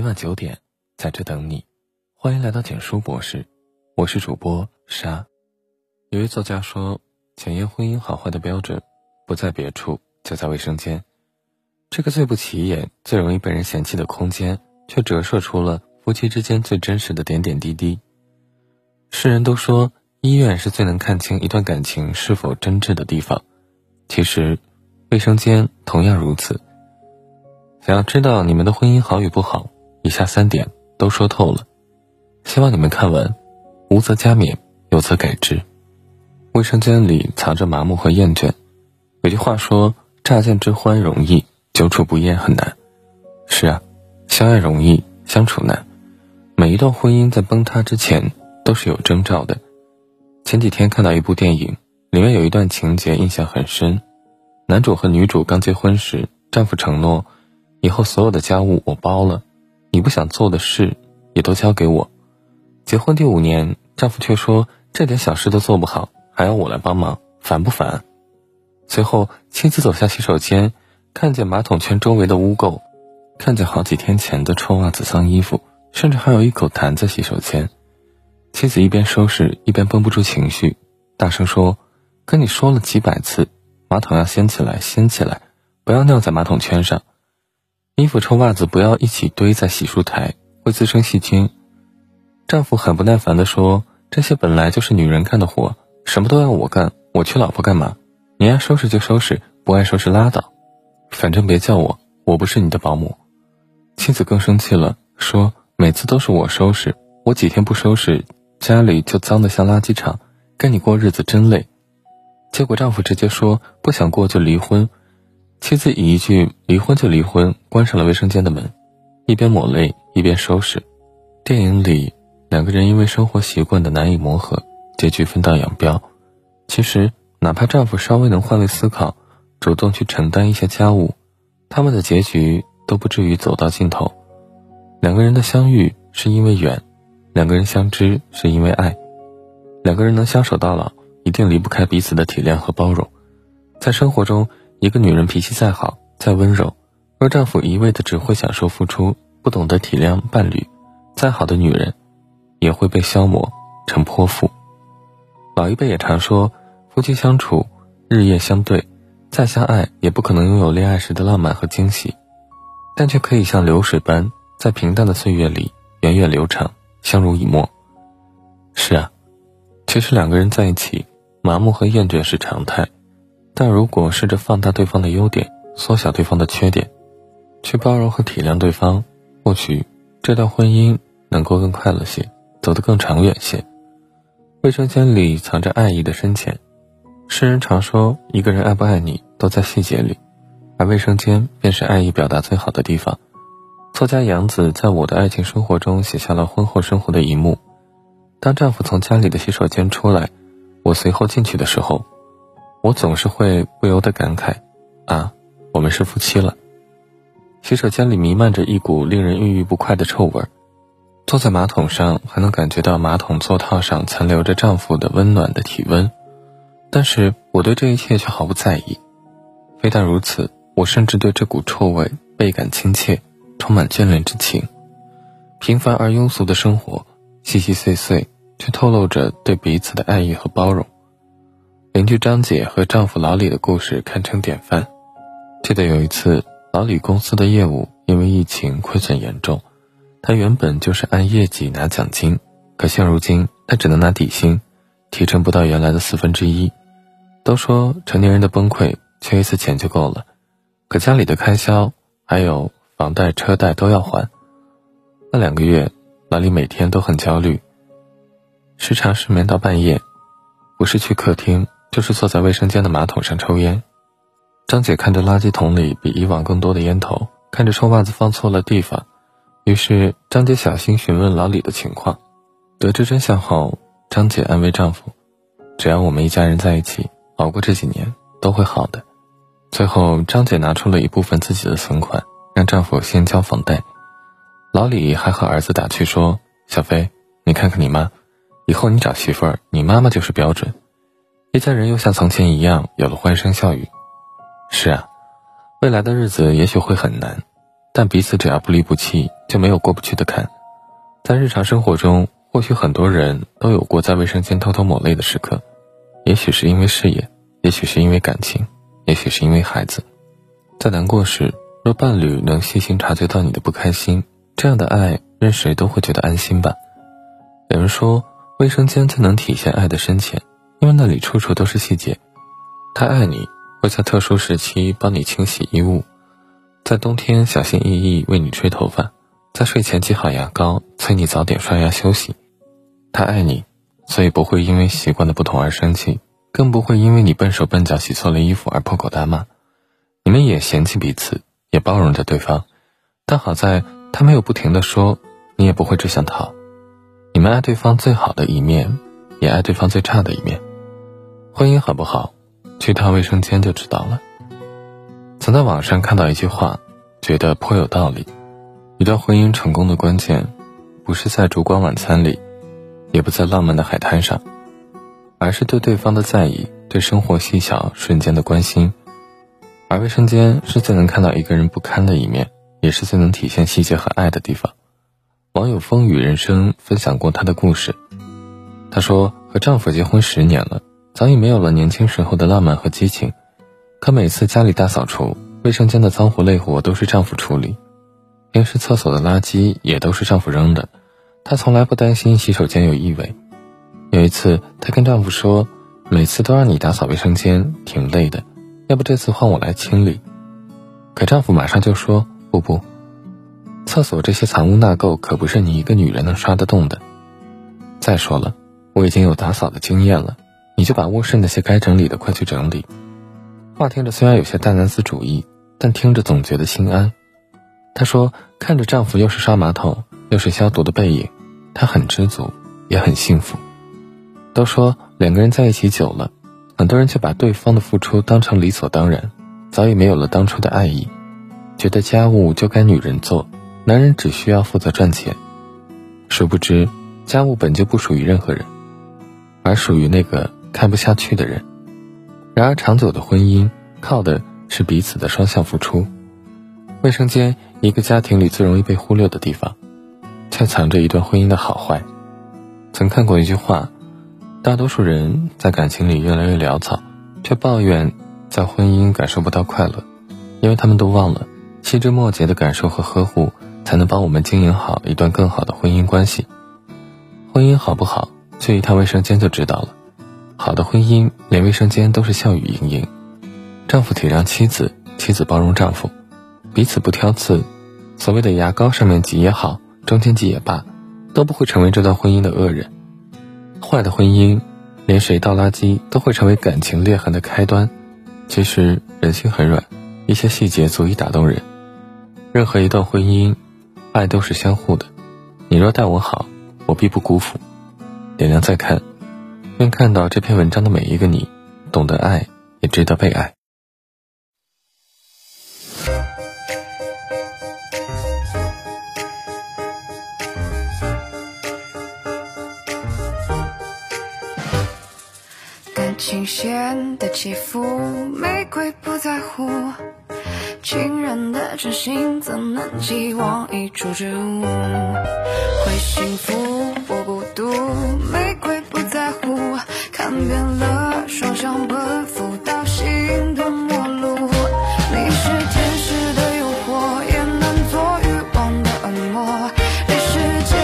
每晚九点，在这等你。欢迎来到简书博士，我是主播沙。有位作家说，检验婚姻好坏的标准，不在别处，就在卫生间。这个最不起眼、最容易被人嫌弃的空间，却折射出了夫妻之间最真实的点点滴滴。世人都说，医院是最能看清一段感情是否真挚的地方，其实，卫生间同样如此。想要知道你们的婚姻好与不好，以下三点都说透了。希望你们看完，无则加勉，有则改之。卫生间里藏着麻木和厌倦。有句话说：“乍见之欢容易，久处不厌很难。”是啊，相爱容易，相处难。每一段婚姻在崩塌之前都是有征兆的。前几天看到一部电影，里面有一段情节印象很深。男主和女主刚结婚时，丈夫承诺。以后所有的家务我包了，你不想做的事也都交给我。结婚第五年，丈夫却说这点小事都做不好，还要我来帮忙，烦不烦？随后，妻子走下洗手间，看见马桶圈周围的污垢，看见好几天前的臭袜子、脏衣服，甚至还有一口痰在洗手间。妻子一边收拾，一边绷不住情绪，大声说：“跟你说了几百次，马桶要掀起来，掀起来，不要尿在马桶圈上。”衣服、臭袜子不要一起堆在洗漱台，会滋生细菌。丈夫很不耐烦地说：“这些本来就是女人干的活，什么都要我干，我娶老婆干嘛？你爱收拾就收拾，不爱收拾拉倒，反正别叫我，我不是你的保姆。”妻子更生气了，说：“每次都是我收拾，我几天不收拾，家里就脏得像垃圾场，跟你过日子真累。”结果丈夫直接说：“不想过就离婚。”妻子以一句“离婚就离婚”关上了卫生间的门，一边抹泪一边收拾。电影里，两个人因为生活习惯的难以磨合，结局分道扬镳。其实，哪怕丈夫稍微能换位思考，主动去承担一些家务，他们的结局都不至于走到尽头。两个人的相遇是因为缘，两个人相知是因为爱，两个人能相守到老，一定离不开彼此的体谅和包容。在生活中。一个女人脾气再好、再温柔，若丈夫一味的只会享受付出，不懂得体谅伴侣，再好的女人，也会被消磨成泼妇。老一辈也常说，夫妻相处日夜相对，再相爱也不可能拥有恋爱时的浪漫和惊喜，但却可以像流水般在平淡的岁月里源远流长，相濡以沫。是啊，其实两个人在一起，麻木和厌倦是常态。但如果试着放大对方的优点，缩小对方的缺点，去包容和体谅对方，或许这段婚姻能够更快乐些，走得更长远些。卫生间里藏着爱意的深浅，世人常说一个人爱不爱你都在细节里，而卫生间便是爱意表达最好的地方。作家杨子在我的爱情生活中写下了婚后生活的一幕：当丈夫从家里的洗手间出来，我随后进去的时候。我总是会不由得感慨，啊，我们是夫妻了。洗手间里弥漫着一股令人郁郁不快的臭味，坐在马桶上还能感觉到马桶座套上残留着丈夫的温暖的体温，但是我对这一切却毫不在意。非但如此，我甚至对这股臭味倍感亲切，充满眷恋之情。平凡而庸俗的生活，细细碎碎，却透露着对彼此的爱意和包容。邻居张姐和丈夫老李的故事堪称典范。记得有一次，老李公司的业务因为疫情亏损严重，他原本就是按业绩拿奖金，可现如今他只能拿底薪，提成不到原来的四分之一。都说成年人的崩溃，缺一次钱就够了，可家里的开销还有房贷、车贷都要还。那两个月，老李每天都很焦虑，时常失眠到半夜，不是去客厅。就是坐在卫生间的马桶上抽烟，张姐看着垃圾桶里比以往更多的烟头，看着臭袜子放错了地方，于是张姐小心询问老李的情况。得知真相后，张姐安慰丈夫：“只要我们一家人在一起，熬过这几年都会好的。”最后，张姐拿出了一部分自己的存款，让丈夫先交房贷。老李还和儿子打趣说：“小飞，你看看你妈，以后你找媳妇儿，你妈妈就是标准。”一家人又像从前一样有了欢声笑语。是啊，未来的日子也许会很难，但彼此只要不离不弃，就没有过不去的坎。在日常生活中，或许很多人都有过在卫生间偷偷抹泪的时刻，也许是因为事业，也许是因为感情，也许是因为孩子。在难过时，若伴侣能细心察觉到你的不开心，这样的爱，任谁都会觉得安心吧。有人说，卫生间最能体现爱的深浅，因为那里处处都是细节。他爱你，会在特殊时期帮你清洗衣物，在冬天小心翼翼为你吹头发，在睡前挤好牙膏，催你早点刷牙休息。他爱你，所以不会因为习惯的不同而生气，更不会因为你笨手笨脚洗错了衣服而破口大骂。你们也嫌弃彼此，也包容着对方，但好在他没有不停的说，你也不会只想逃。你们爱对方最好的一面，也爱对方最差的一面。婚姻好不好，去趟卫生间就知道了。曾在网上看到一句话，觉得颇有道理：一段婚姻成功的关键，不是在烛光晚餐里，也不在浪漫的海滩上，而是对对方的在意，对生活细小瞬间的关心。而卫生间是最能看到一个人不堪的一面，也是最能体现细节和爱的地方。网友风雨人生分享过她的故事。她说，和丈夫结婚十年了，早已没有了年轻时候的浪漫和激情。可每次家里大扫除，卫生间的脏活累活都是丈夫处理，平时厕所的垃圾也都是丈夫扔的。她从来不担心洗手间有异味。有一次，她跟丈夫说：“每次都让你打扫卫生间，挺累的，要不这次换我来清理？”可丈夫马上就说：“不不。”厕所这些藏污纳垢可不是你一个女人能刷得动的。再说了，我已经有打扫的经验了，你就把卧室那些该整理的快去整理。话听着虽然有些大男子主义，但听着总觉得心安。她说，看着丈夫又是刷马桶又是消毒的背影，她很知足，也很幸福。都说两个人在一起久了，很多人却把对方的付出当成理所当然，早已没有了当初的爱意，觉得家务就该女人做。男人只需要负责赚钱，殊不知家务本就不属于任何人，而属于那个看不下去的人。然而，长久的婚姻靠的是彼此的双向付出。卫生间，一个家庭里最容易被忽略的地方，却藏着一段婚姻的好坏。曾看过一句话：大多数人在感情里越来越潦草，却抱怨在婚姻感受不到快乐，因为他们都忘了细枝末节的感受和呵护。才能帮我们经营好一段更好的婚姻关系。婚姻好不好，去一趟卫生间就知道了。好的婚姻，连卫生间都是笑语盈盈。丈夫体谅妻子，妻子包容丈夫，彼此不挑刺。所谓的牙膏上面挤也好，中间挤也罢，都不会成为这段婚姻的恶人。坏的婚姻，连谁倒垃圾都会成为感情裂痕的开端。其实人心很软，一些细节足以打动人。任何一段婚姻。爱都是相互的，你若待我好，我必不辜负。点亮再看，愿看到这篇文章的每一个你，懂得爱，也值得被爱。感情线的起伏，玫瑰不在乎。情人的真心怎能寄望一株植物？会幸福或孤独，双向奔赴到心头陌路。你是天使的诱惑，也能做欲望的恶魔。离世界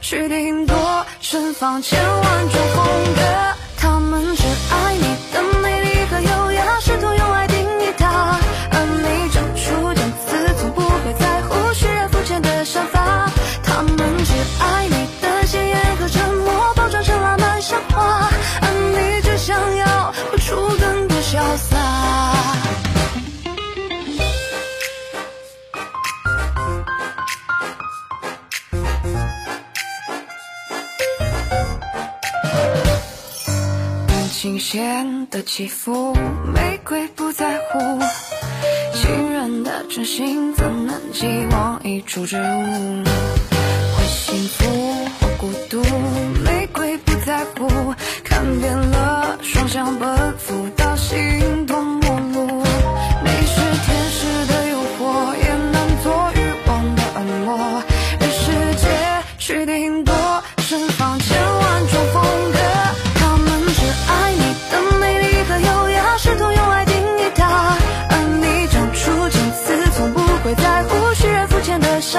去顶多盛放千万新鲜的起伏，玫瑰不在乎。情人的真心怎能寄望一株植物？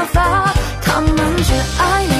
法，他们只爱。